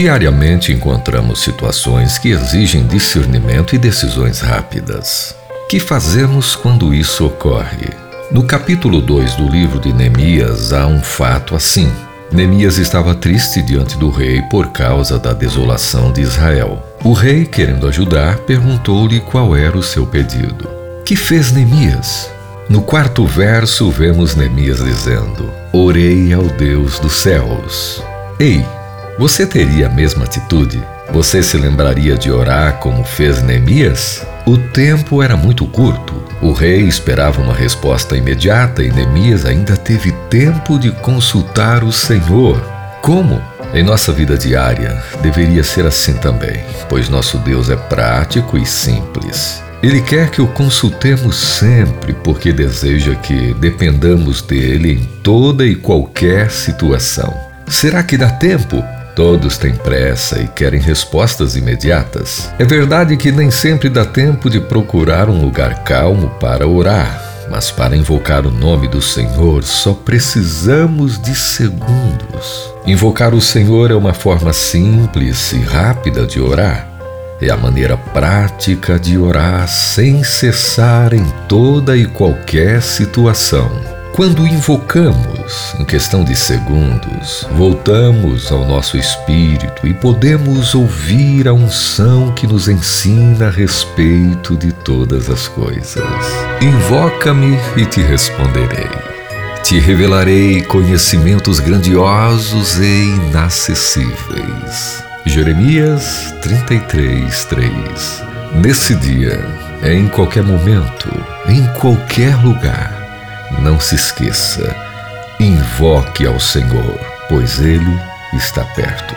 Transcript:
Diariamente encontramos situações que exigem discernimento e decisões rápidas. Que fazemos quando isso ocorre? No capítulo 2 do livro de Neemias há um fato assim. Neemias estava triste diante do rei por causa da desolação de Israel. O rei, querendo ajudar, perguntou-lhe qual era o seu pedido. Que fez Neemias? No quarto verso, vemos Neemias dizendo: Orei ao Deus dos céus. Ei, você teria a mesma atitude? Você se lembraria de orar como fez Neemias? O tempo era muito curto. O rei esperava uma resposta imediata e Neemias ainda teve tempo de consultar o Senhor. Como? Em nossa vida diária, deveria ser assim também, pois nosso Deus é prático e simples. Ele quer que o consultemos sempre, porque deseja que dependamos dele em toda e qualquer situação. Será que dá tempo? Todos têm pressa e querem respostas imediatas. É verdade que nem sempre dá tempo de procurar um lugar calmo para orar, mas para invocar o nome do Senhor só precisamos de segundos. Invocar o Senhor é uma forma simples e rápida de orar. É a maneira prática de orar sem cessar em toda e qualquer situação. Quando invocamos, em questão de segundos, voltamos ao nosso espírito e podemos ouvir a unção que nos ensina a respeito de todas as coisas. Invoca-me e te responderei. Te revelarei conhecimentos grandiosos e inacessíveis. Jeremias 33, 3 Nesse dia, em qualquer momento, em qualquer lugar, não se esqueça, invoque ao Senhor, pois Ele está perto.